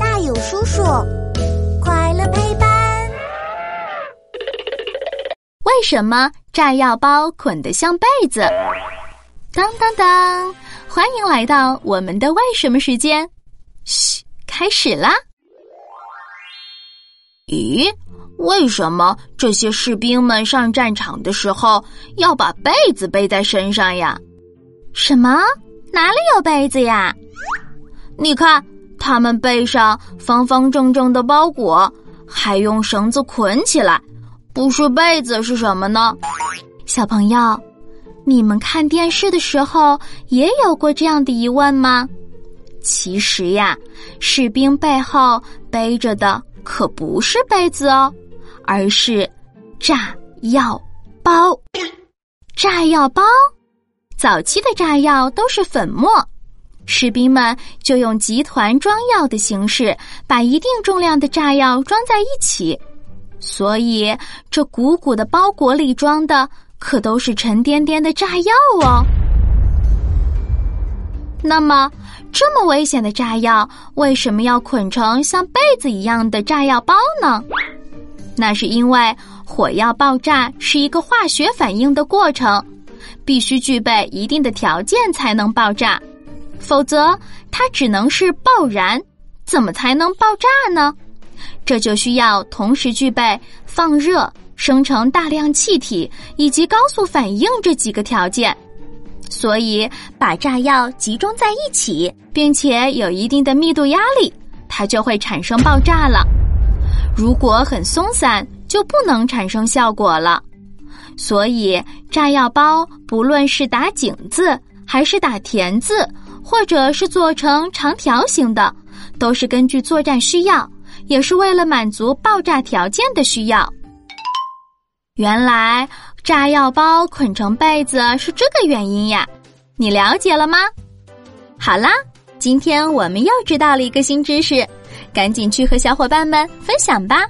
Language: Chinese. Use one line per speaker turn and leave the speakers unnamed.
大勇叔叔，快乐陪伴。
为什么炸药包捆得像被子？当当当！欢迎来到我们的为什么时间。嘘，开始啦！
咦，为什么这些士兵们上战场的时候要把被子背在身上呀？
什么？哪里有被子呀？
你看，他们背上方方正正的包裹，还用绳子捆起来，不是被子是什么呢？
小朋友，你们看电视的时候也有过这样的疑问吗？其实呀，士兵背后背着的可不是被子哦，而是炸药包。炸药包。早期的炸药都是粉末，士兵们就用集团装药的形式，把一定重量的炸药装在一起，所以这鼓鼓的包裹里装的可都是沉甸甸的炸药哦。那么，这么危险的炸药为什么要捆成像被子一样的炸药包呢？那是因为火药爆炸是一个化学反应的过程。必须具备一定的条件才能爆炸，否则它只能是爆燃。怎么才能爆炸呢？这就需要同时具备放热、生成大量气体以及高速反应这几个条件。所以，把炸药集中在一起，并且有一定的密度压力，它就会产生爆炸了。如果很松散，就不能产生效果了。所以，炸药包不论是打井字，还是打田字，或者是做成长条形的，都是根据作战需要，也是为了满足爆炸条件的需要。原来，炸药包捆成被子是这个原因呀！你了解了吗？好啦，今天我们又知道了一个新知识，赶紧去和小伙伴们分享吧。